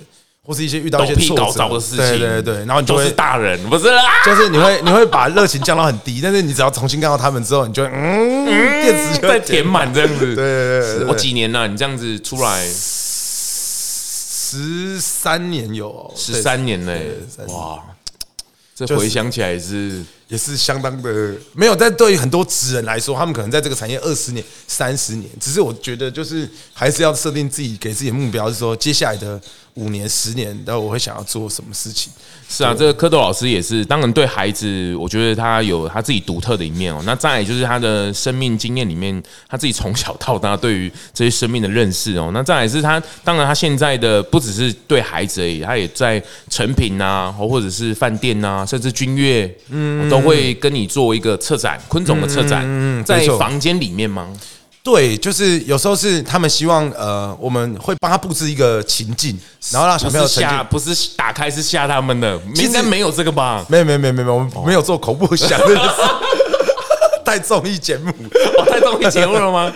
或是一些遇到一些屁搞糟的事情，对对对，然后你就会是大人，不是啦，就是你会你会把热情降到很低，但是你只要重新看到他们之后，你就会嗯，电池在填满这样子，对 对对，我几年了，你这样子出来。十三年有十三年嘞，哇，这回想起来是。也是相当的没有，但对于很多职人来说，他们可能在这个产业二十年、三十年，只是我觉得就是还是要设定自己给自己的目标，是说接下来的五年、十年，然后我会想要做什么事情。是啊，这个蝌蚪老师也是，当然对孩子，我觉得他有他自己独特的一面哦。那再来就是他的生命经验里面，他自己从小到大对于这些生命的认识哦。那再来是他，当然他现在的不只是对孩子而已，他也在成品啊，或者是饭店啊，甚至君悦，嗯，都。会跟你做一个策展，昆总的策展，在房间里面吗？对，就是有时候是他们希望，呃，我们会帮他布置一个情境，然后让小朋友吓，不是打开是吓他们的，应该没有这个吧？没有，没有，没有，没有，我们没有做恐怖想的 太综艺节目，带综艺节目了吗？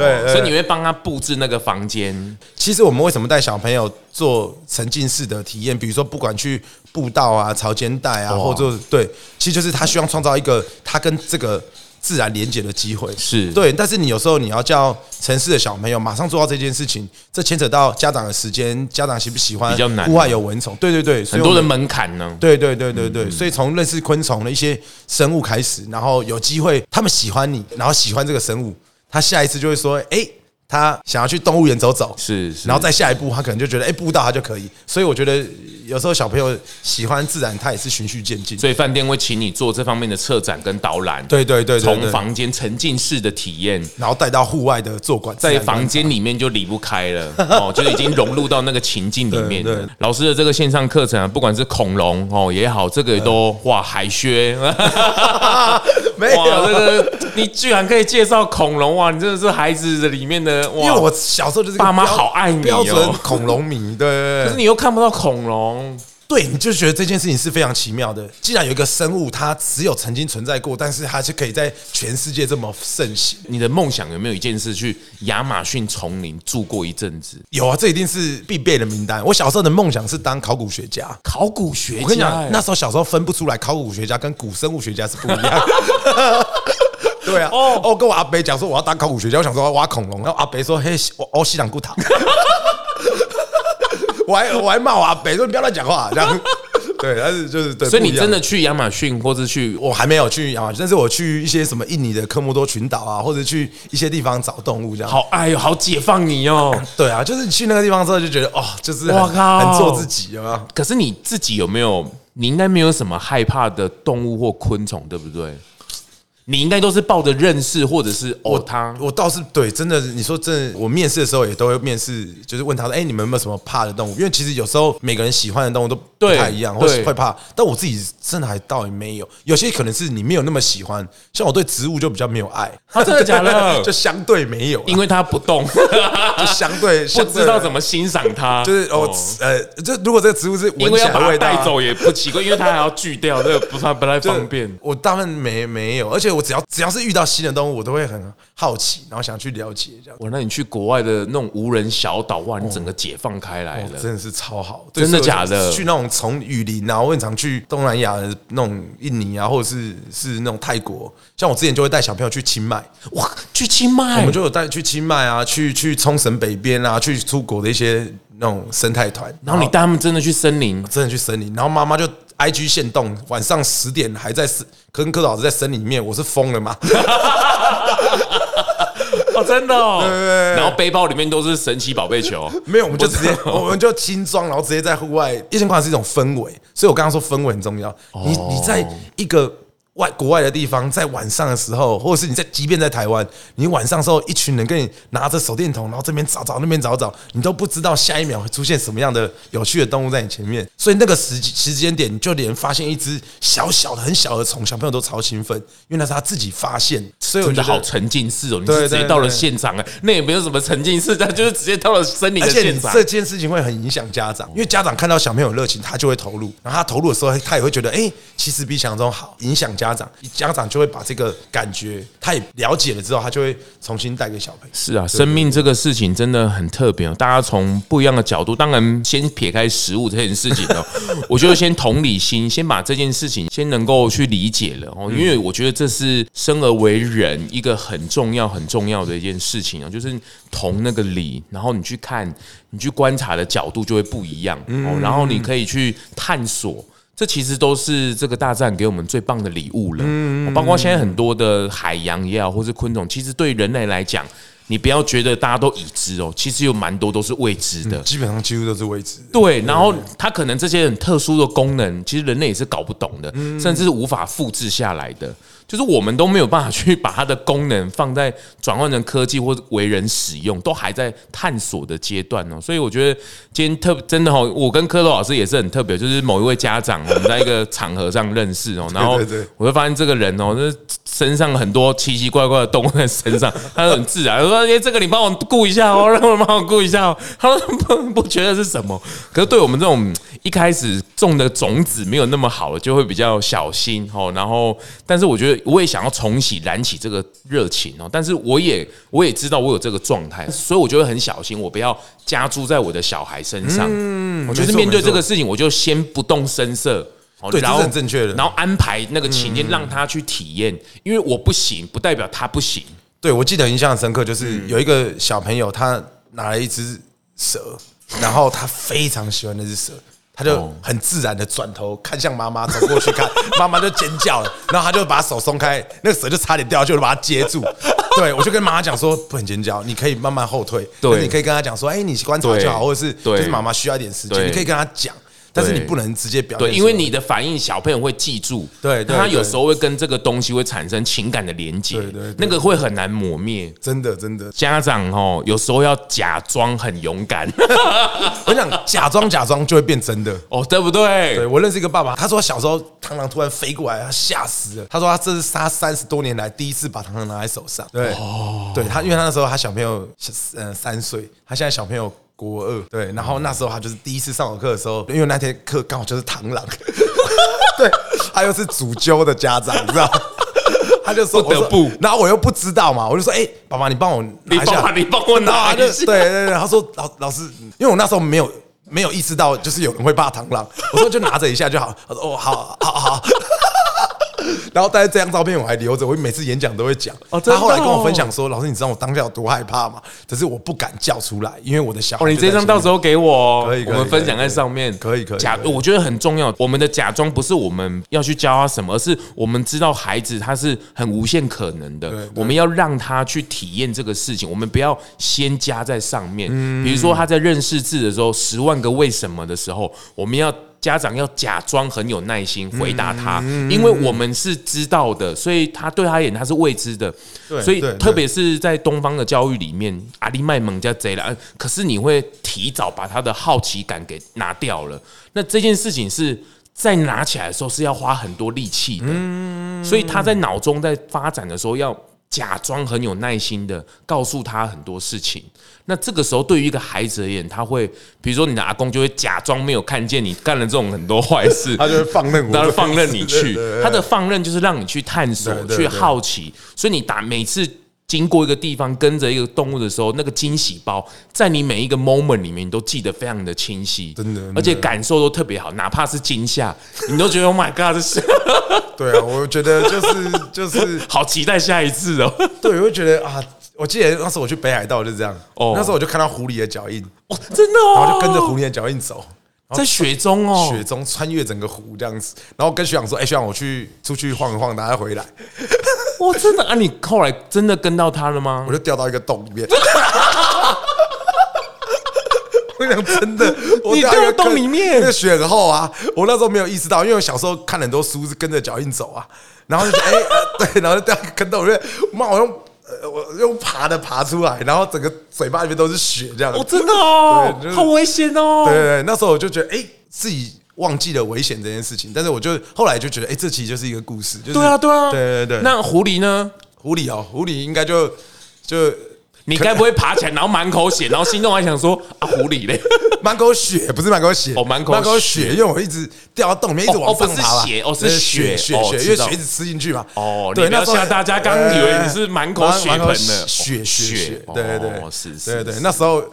对，所以你会帮他布置那个房间。其实我们为什么带小朋友做沉浸式的体验？比如说，不管去步道啊、潮间带啊，或者对，其实就是他希望创造一个他跟这个自然连接的机会。是对，但是你有时候你要叫城市的小朋友马上做到这件事情，这牵扯到家长的时间，家长喜不喜欢？比较难。户外有蚊虫，对对对，很多的门槛呢。对对对对对，所以从认识昆虫的一些生物开始，然后有机会他们喜欢你，然后喜欢这个生物。他下一次就会说：“哎，他想要去动物园走走，是，是，然后再下一步，他可能就觉得，哎，步道他就可以。所以我觉得。”有时候小朋友喜欢自然，他也是循序渐进。所以饭店会请你做这方面的策展跟导览。对对对，从房间沉浸式的体验，然后带到户外的坐馆，在房间里面就离不开了 哦，就已经融入到那个情境里面。老师的这个线上课程啊，不管是恐龙哦也好，这个也都哇海靴，没有这个你居然可以介绍恐龙哇！你真的是孩子的里面的哇！因为我小时候就是爸妈好爱你哦，标准恐龙迷对，可是你又看不到恐龙。对，你就觉得这件事情是非常奇妙的。既然有一个生物，它只有曾经存在过，但是它是可以在全世界这么盛行。你的梦想有没有一件事去亚马逊丛林住过一阵子？有啊，这一定是必备的名单。我小时候的梦想是当考古学家。考古学家，我跟你讲，那时候小时候分不出来考古学家跟古生物学家是不一样。对啊，哦，我跟我阿伯讲说我要当考古学家，我想说我要挖恐龙，然后阿伯说嘿，我我西兰古塔。我还我还骂我阿伯说，你不要乱讲话，这样对，但是就是对。所以你真的去亚马逊，或者去我还没有去亚马逊，但是我去一些什么印尼的科莫多群岛啊，或者去一些地方找动物这样。好，哎呦，好解放你哦。对啊，就是去那个地方之后就觉得哦，就是我靠，很做自己，有没有？可是你自己有没有？你应该没有什么害怕的动物或昆虫，对不对？你应该都是抱着认识，或者是哦，他我倒是对，真的，你说真的，我面试的时候也都会面试，就是问他说，哎，你们有没有什么怕的动物？因为其实有时候每个人喜欢的动物都不太一样，或是会怕。但我自己真的还倒也没有，有些可能是你没有那么喜欢，像我对植物就比较没有爱。他真的假的？就相对没有，因为它不动，就相对 不知道怎么欣赏它。就是哦，呃，就如果这个植物是闻起来味道带走也不奇怪，因为它还要锯掉，这个不太不太方便。我大部分没没有，而且我只要只要是遇到。新的动物，我都会很好奇，然后想去了解这样。哇，那你去国外的那种无人小岛，哇，你整个解放开来了，真的是超好。真的假的？去那种从雨林啊，我很常去东南亚的那种印尼啊，或者是是那种泰国。像我之前就会带小朋友去清迈，哇，去清迈，我们就有带去清迈啊，去去冲绳北边啊，去出国的一些那种生态团。然后你带他们真的去森林，真的去森林，然后妈妈就。I G 限动，晚上十点还在跟柯老师在森林里面，我是疯了吗？哦，真的哦。对对对然后背包里面都是神奇宝贝球，没有，我们就直接，我们就轻装，然后直接在户外。一千块是一种氛围，所以我刚刚说氛围很重要。你你在一个。外国外的地方，在晚上的时候，或者是你在，即便在台湾，你晚上的时候，一群人跟你拿着手电筒，然后这边找找，那边找找，你都不知道下一秒会出现什么样的有趣的动物在你前面。所以那个时时间点，你就连发现一只小小的、很小的虫，小朋友都超兴奋，因为那是他自己发现。所以我觉得好沉浸式哦，你是直接到了现场哎，那也没有什么沉浸式，他就是直接到了森林的现场。这件事情会很影响家长，因为家长看到小朋友热情，他就会投入，然后他投入的时候，他也会觉得，哎，其实比想象中好，影响家长，家长。就会把这个感觉，他也了解了之后，他就会重新带给小朋友。是啊，生命这个事情真的很特别哦。大家从不一样的角度，当然先撇开食物这件事情哦，我觉得先同理心，先把这件事情先能够去理解了哦。因为我觉得这是生而为人一个很重要、很重要的一件事情哦，就是同那个理，然后你去看，你去观察的角度就会不一样哦。然后你可以去探索。这其实都是这个大自然给我们最棒的礼物了。嗯，包括现在很多的海洋也好，或是昆虫，其实对人类来讲，你不要觉得大家都已知哦，其实有蛮多都是未知的。基本上几乎都是未知。对，然后它可能这些很特殊的功能，其实人类也是搞不懂的，甚至是无法复制下来的。就是我们都没有办法去把它的功能放在转换成科技或者为人使用，都还在探索的阶段哦。所以我觉得今天特真的哦，我跟蝌蚪老师也是很特别，就是某一位家长，我们在一个场合上认识哦，然后我会发现这个人哦，这身上很多奇奇怪怪的动物在身上，他很自然说：“哎，这个你帮我顾一下哦，让我帮我顾一下哦。”他说不不觉得是什么，可是对我们这种一开始种的种子没有那么好的，就会比较小心哦。然后，但是我觉得。我也想要重启、燃起这个热情哦，但是我也我也知道我有这个状态，所以我就会很小心，我不要加注在我的小孩身上。嗯，我就是面对这个事情，我就先不动声色。对，然后很正确的，然后安排那个情境让他去体验，因为我不行，不代表他不行。对，我记得印象很深刻，就是有一个小朋友，他拿了一只蛇，然后他非常喜欢那只蛇。他就很自然的转头看向妈妈，走过去看，妈妈就尖叫了，然后他就把手松开，那个蛇就差点掉下去，就把它接住。对，我就跟妈妈讲说，不能尖叫，你可以慢慢后退，对，你可以跟他讲说，哎，你观察就好，或者是就是妈妈需要一点时间，你可以跟他讲。但是你不能直接表现，对，因为你的反应小朋友会记住，对，他有时候会跟这个东西会产生情感的连接，对对，那个会很难磨灭，真的真的。家长哦，有时候要假装很勇敢，我想假装假装就会变真的 哦，对不对？对，我认识一个爸爸，他说小时候螳螂突然飞过来，他吓死了。他说他这是他三十多年来第一次把螳螂拿在手上，对，对他，因为他那时候他小朋友呃三岁，他现在小朋友。国二，对，然后那时候他就是第一次上我课的时候，因为那天课刚好就是螳螂，对，他又是主揪的家长，你知道，他就说不得不，然后我又不知道嘛，我就说，哎、欸，爸爸，你帮我拿一下，你帮我拿一下，对对对，他说老老师，因为我那时候没有没有意识到，就是有人会怕螳螂，我说就拿着一下就好，他说哦，好好好。然后，但是这张照片我还留着，我每次演讲都会讲。哦，他后来跟我分享说：“老师，你知道我当下有多害怕吗？只是我不敢叫出来，因为我的小孩……哦，你这张到时候给我，可以，我们分享在上面。可以，可以。假，我觉得很重要。我们的假装不是我们要去教他什么，而是我们知道孩子他是很无限可能的。我们要让他去体验这个事情，我们不要先加在上面。比如说他在认识字的时候，十万个为什么的时候，我们要。家长要假装很有耐心回答他，因为我们是知道的，所以他对他而言他是未知的，所以特别是在东方的教育里面，阿里麦蒙加贼了，可是你会提早把他的好奇感给拿掉了，那这件事情是在拿起来的时候是要花很多力气的，所以他在脑中在发展的时候要。假装很有耐心的告诉他很多事情，那这个时候对于一个孩子而言，他会，比如说你的阿公就会假装没有看见你干了这种很多坏事，他就会放任，他放任你去，他的放任就是让你去探索、去好奇，所以你打每次。经过一个地方，跟着一个动物的时候，那个惊喜包在你每一个 moment 里面，你都记得非常的清晰，真的，而且感受都特别好，哪怕是惊吓，你都觉得 Oh my God，这是 对啊，我觉得就是就是好期待下一次哦。对，我会觉得啊，我记得那时候我去北海道就是这样，哦，那时候我就看到狐狸的脚印，哦，真的哦，然后就跟着狐狸的脚印走，在雪中哦，雪中穿越整个湖这样子，然后跟学长说，哎，学长，我去出去晃一晃，大家回来。哇，真的啊！你后来真的跟到他了吗？我就掉到一个洞里面。我跟你讲真的，我掉到一个洞里面，那个雪很厚啊。我那时候没有意识到，因为我小时候看很多书是跟着脚印走啊。然后就哎、欸呃，对，然后就掉一个坑洞，我就妈，我用呃，我用爬的爬出来，然后整个嘴巴里面都是血，这样。哦，真的哦，就是、好危险哦。对对对，那时候我就觉得，哎、欸，自己。忘记了危险这件事情，但是我就后来就觉得，哎，这其实就是一个故事。就是、对啊，对啊，对对对。那狐狸呢？狐狸哦，狐狸应该就就你该不会爬起来，然后满口血，然后心中还想说啊，狐狸嘞，满口血不是满口血哦，满口满口血，因为我一直掉到洞里面，一直往上爬哦，不是血哦，是血血血，因为血一直吃进去嘛。哦，对，那时候大家刚以为你是满口血盆的血血，对对对，是是，对对，那时候。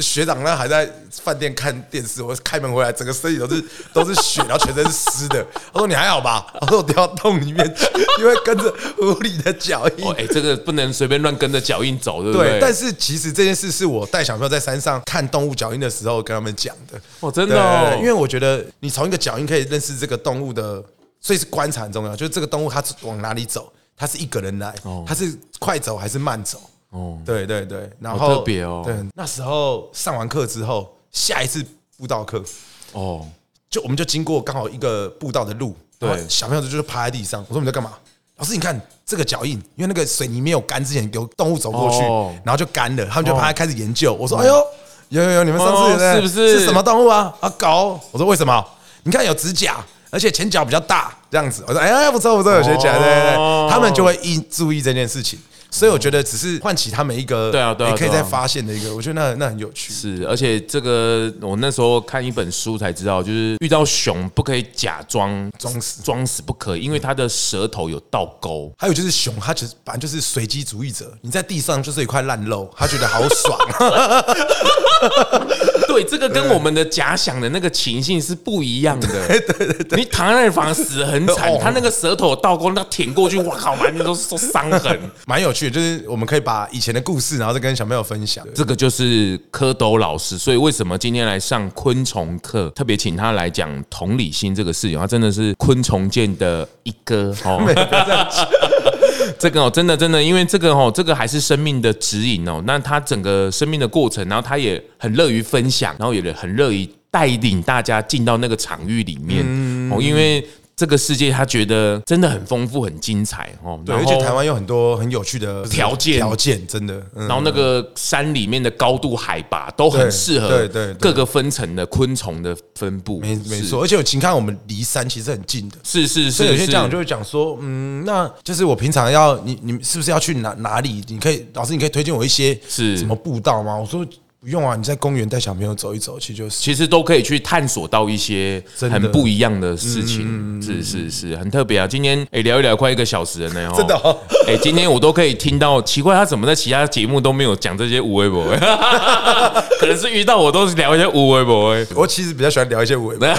学长呢还在饭店看电视，我开门回来，整个身体都是都是血，然后全身是湿的。他说：“你还好吧？”他说：“我掉到洞里面，因为跟着狐狸的脚印。”哎，这个不能随便乱跟着脚印走，对不对？对。但是其实这件事是我带小朋友在山上看动物脚印的时候跟他们讲的。哦，真的哦。因为我觉得你从一个脚印可以认识这个动物的，所以是观察很重要。就是这个动物它往哪里走，它是一个人来，它是快走还是慢走？哦，对对对，然后特别哦，对，那时候上完课之后，下一次布道课，哦，就我们就经过刚好一个步道的路，对，小朋友就是趴在地上，我说你在干嘛？老师，你看这个脚印，因为那个水泥没有干之前，有动物走过去，然后就干了，他们就趴在开始研究。我说，哎呦，有有有，你们上次是不是是什么动物啊？啊，狗。我说为什么？你看有指甲，而且前脚比较大，这样子。我说，哎呀，不错不错，有学起来，对对对，他们就会一注意这件事情。所以我觉得只是唤起他们一个对啊，对啊，可以再发现的一个，我觉得那那很有趣。是，而且这个我那时候看一本书才知道，就是遇到熊不可以假装装死，装死不可以，因为它的舌头有倒钩。还有就是熊，它其实反正就是随机主义者，你在地上就是一块烂肉，他觉得好爽。对，这个跟我们的假想的那个情境是不一样的。对对对，你躺在那里反而死得很惨，他那个舌头倒钩，那舔过去，哇靠，满面都是伤痕，蛮有趣。就是我们可以把以前的故事，然后再跟小朋友分享。这个就是蝌蚪老师，所以为什么今天来上昆虫课，特别请他来讲同理心这个事情，他真的是昆虫界的一哥哦。这个哦，真的真的，因为这个哦，这个还是生命的指引哦。那他整个生命的过程，然后他也很乐于分享，然后也很乐于带领大家进到那个场域里面哦，因为。这个世界他觉得真的很丰富、很精彩哦。对，而且台湾有很多很有趣的条件，条件真的。然后那个山里面的高度、海拔都很适合对对各个分层的昆虫的分布。没没错，而且我请看我们离山其实很近的。是是是，所以有些家长就会讲说，嗯，那就是我平常要你你是不是要去哪哪里？你可以老师，你可以推荐我一些是什么步道吗？我说。不用啊，你在公园带小朋友走一走，其实就是其实都可以去探索到一些很不一样的事情，是是是很特别啊。今天哎、欸、聊一聊快一个小时了呢，真的哦。哎、欸，今天我都可以听到，奇怪他怎么在其他节目都没有讲这些无微博，可能是遇到我都是聊一些无微博。我其实比较喜欢聊一些无微博。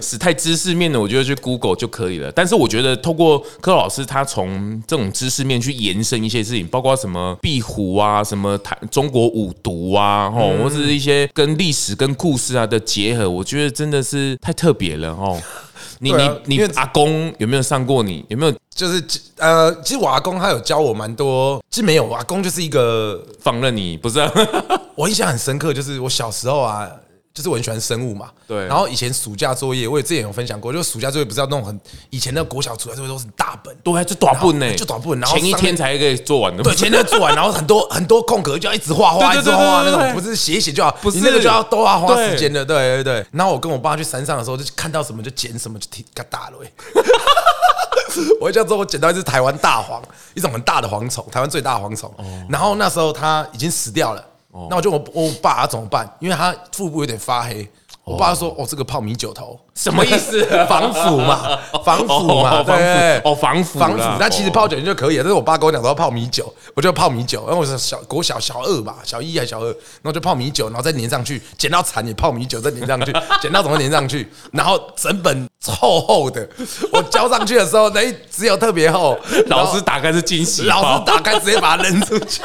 是太知识面的，我觉得去 Google 就可以了。但是我觉得透过柯老师，他从这种知识面去延伸一些事情，包括什么壁虎啊，什么台中国五毒啊，吼，或是一些跟历史跟故事啊的结合，我觉得真的是太特别了，吼。你你你阿公有没有上过你？有没有就是呃，其实我阿公他有教我蛮多，其实没有，我阿公就是一个放任你，不是？我印象很深刻，就是我小时候啊。就是我很喜欢生物嘛，对。然后以前暑假作业，我也之前有分享过，就是暑假作业不是要弄很以前的国小暑假作业都是大本，对，就短本呢，就短本，然后前一天才可以做完的，对，前一天做完，然后很多很多空格就要一直画画，一直画画那种，不是写一写就好，不是那个就要都要花时间的，对对对。然后我跟我爸去山上的时候，就看到什么就捡什么，就挺嘎大了。我叫做我捡到一只台湾大黄，一种很大的蝗虫，台湾最大的蝗虫。然后那时候它已经死掉了，那我就我我爸他怎么办？因为他腹部有点发黑。我爸说：“哦，这个泡米酒头 什么意思？防腐嘛，防腐嘛，对，哦，防腐，防腐。那其实泡酒就可以了。但是我爸跟我讲说泡米酒，我就泡米酒。然后我是小国小小二吧，小一还是小二，然后就泡米酒，然后再粘上去，剪到残也泡米酒，再粘上去，剪到怎么粘上去？然后整本厚厚的，我交上去的时候，那只有特别厚。老师打开是惊喜，老师打开直接把它扔出去。”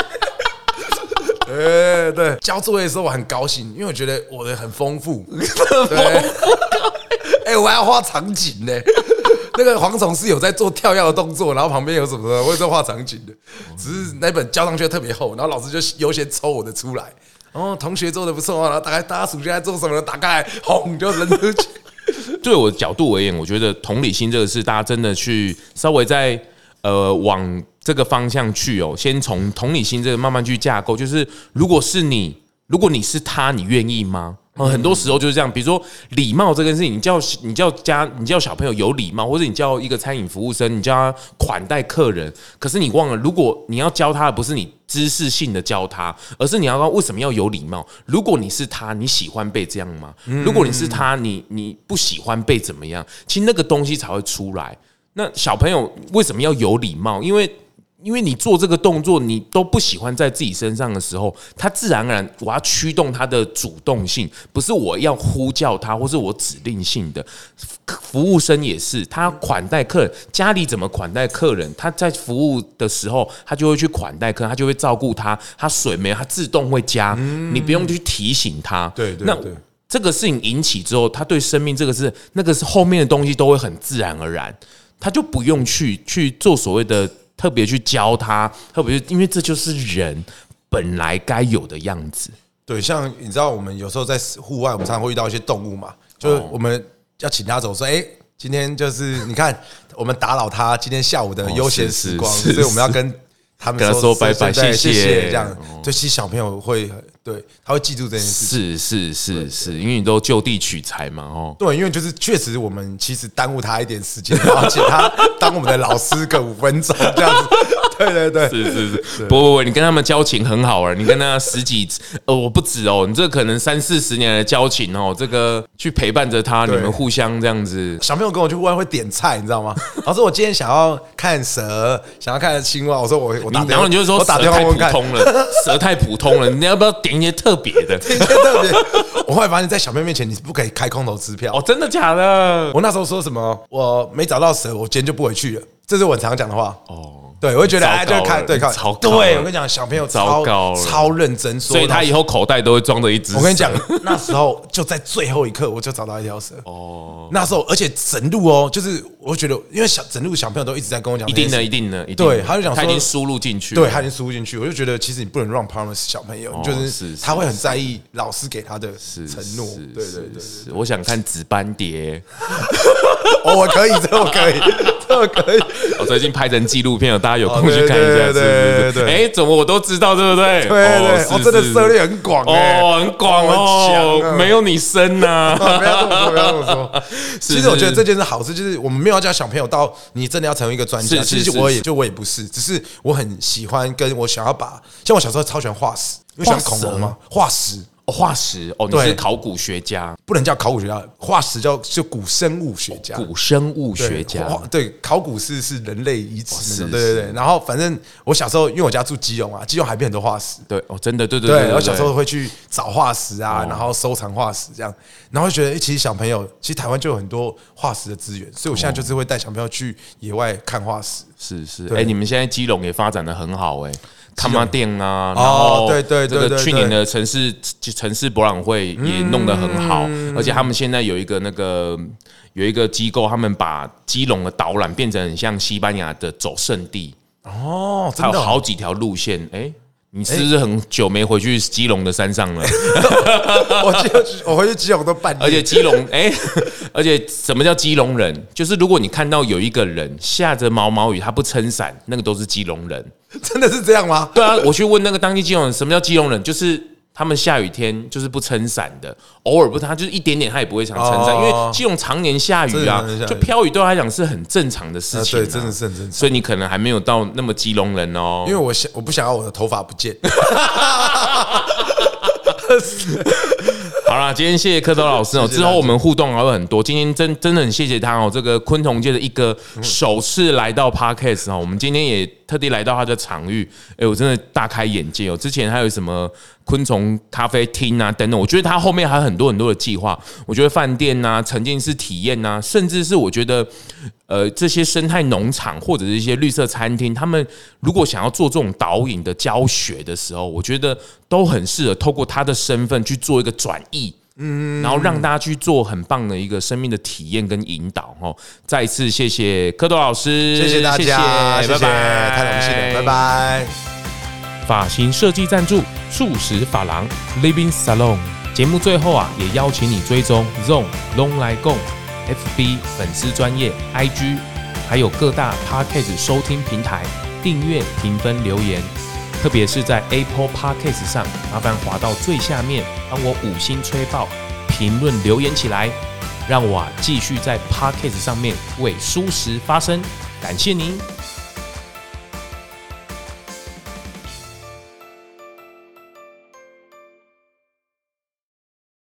对对，交作业的时候我很高兴，因为我觉得我的很丰富。对，哎，我还要画场景呢。那个蝗虫是有在做跳跃的动作，然后旁边有什么的，我也在画场景的。只是那本交上去特别厚，然后老师就优先抽我的出来。哦，同学做的不错啊，然后大概大家暑假在做什么？打开，轰就扔出去。对我的角度而言，我觉得同理心这个事，大家真的去稍微在呃往。这个方向去哦，先从同理心这个慢慢去架构。就是如果是你，如果你是他，你愿意吗？很多时候就是这样。比如说礼貌这件事情，你叫你叫家，你叫小朋友有礼貌，或者你叫一个餐饮服务生，你叫他款待客人。可是你忘了，如果你要教他的不是你知识性的教他，而是你要他为什么要有礼貌？如果你是他，你喜欢被这样吗？如果你是他，你你不喜欢被怎么样？其实那个东西才会出来。那小朋友为什么要有礼貌？因为因为你做这个动作，你都不喜欢在自己身上的时候，他自然而然我要驱动他的主动性，不是我要呼叫他，或是我指令性的。服务生也是，他款待客人，家里怎么款待客人，他在服务的时候，他就会去款待客人，他就会照顾他，他水没有，他自动会加，你不用去提醒他。对对对。那这个事情引起之后，他对生命这个是那个是后面的东西都会很自然而然，他就不用去去做所谓的。特别去教他，特别是因为这就是人本来该有的样子。对，像你知道，我们有时候在户外，我们常常会遇到一些动物嘛，就是我们要请他走，说：“哎，今天就是你看，我们打扰他今天下午的悠闲时光，所以我们要跟他们跟他说拜拜，谢谢。”这样，对，其实小朋友会。对，他会记住这件事情。是是是是，因为你都就地取材嘛，哦。对，因为就是确实我们其实耽误他一点时间，然后请他当我们的老师个五分钟这样子。对对对，是是是。不不不，你跟他们交情很好啊，你跟他十几呃，我不止哦，你这可能三四十年的交情哦，这个去陪伴着他，你们互相这样子。小朋友跟我去户外会点菜，你知道吗？老师，我今天想要看蛇，想要看青蛙。我说我我打，然后你就说蛇太普通了，蛇太普通了，你要不要点？一些特别的，一些特别。我后来发现，在小朋友面前，你是不可以开空头支票哦。真的假的？我那时候说什么？我没找到蛇，我今天就不回去了。这是我常讲的话哦。对，我会觉得哎，就看对看，对我跟你讲，小朋友超超认真，所以他以后口袋都会装着一只。我跟你讲，那时候就在最后一刻，我就找到一条蛇哦。那时候，而且整路哦，就是我觉得，因为小整路小朋友都一直在跟我讲，一定的，一定的，对，他就讲他已经输入进去，对，他已经输入进去，我就觉得其实你不能让 promise 小朋友，就是他会很在意老师给他的承诺。对对对，我想看紫斑蝶，我可以，这我可以，这我可以。我最近拍成纪录片了，大家有空去看一下。对对对，哎，怎么我都知道，对不对？对对，我真的涉猎很广哦，很广哦，没有你深呐。不要这么说，不要这么说。其实我觉得这件事好事，就是我们没有要教小朋友到你真的要成为一个专家。其实我也就我也不是，只是我很喜欢跟我想要把，像我小时候超喜欢画你喜欢恐龙嘛？化石。化石哦，你是考古学家，不能叫考古学家，化石叫就古生物学家，古生物学家。对，对，考古是是人类遗址，对对对。然后反正我小时候，因为我家住基隆啊，基隆海边很多化石，对哦，真的，对对对，对，对。我小时候会去找化石啊，然后收藏化石这样，然后觉得其实小朋友，其实台湾就有很多化石的资源，所以我现在就是会带小朋友去野外看化石。是是，哎，你们现在基隆也发展的很好哎。卡马店啊，然后对对这个去年的城市城市博览会也弄得很好，而且他们现在有一个那个有一个机构，他们把基隆的导览变成很像西班牙的走圣地。哦，还有好几条路线哎。你是不是很久没回去基隆的山上了？我去我回去基隆都半年。而且基隆哎，而且什么叫基隆人？就是如果你看到有一个人下着毛毛雨，他不撑伞，那个都是基隆人。真的是这样吗？对啊，我去问那个当地基隆人，什么叫基隆人？就是。他们下雨天就是不撑伞的，偶尔不他就是一点点，他也不会想撑伞，因为基隆常年下雨啊，就飘雨对他来讲是很正常的事情。对，真的是很正常。所以你可能还没有到那么基隆人哦。因为我想，我不想要我的头发不见。好啦，今天谢谢蝌蚪老师哦。之后我们互动还会很多。今天真真的很谢谢他哦，这个昆虫界的一哥首次来到 Podcast 哦。我们今天也特地来到他的场域，哎，我真的大开眼界哦。之前还有什么昆虫咖啡厅啊等等，我觉得他后面还有很多很多的计划。我觉得饭店呐、沉浸式体验呐，甚至是我觉得。呃，这些生态农场或者是一些绿色餐厅，他们如果想要做这种导引的教学的时候，我觉得都很适合透过他的身份去做一个转译，嗯，然后让大家去做很棒的一个生命的体验跟引导。哦，再一次谢谢蝌蚪老师，谢谢大家，谢谢，拜拜，太荣幸了，拜拜。发型设计赞助素食发廊 Living Salon。节目最后啊，也邀请你追踪 Zone Long 来共。FB 粉丝专业 IG，还有各大 Podcast 收听平台订阅、评分、留言，特别是在 Apple Podcast 上，麻烦滑到最下面，帮我五星吹爆，评论留言起来，让我啊继续在 Podcast 上面为舒适发声，感谢您。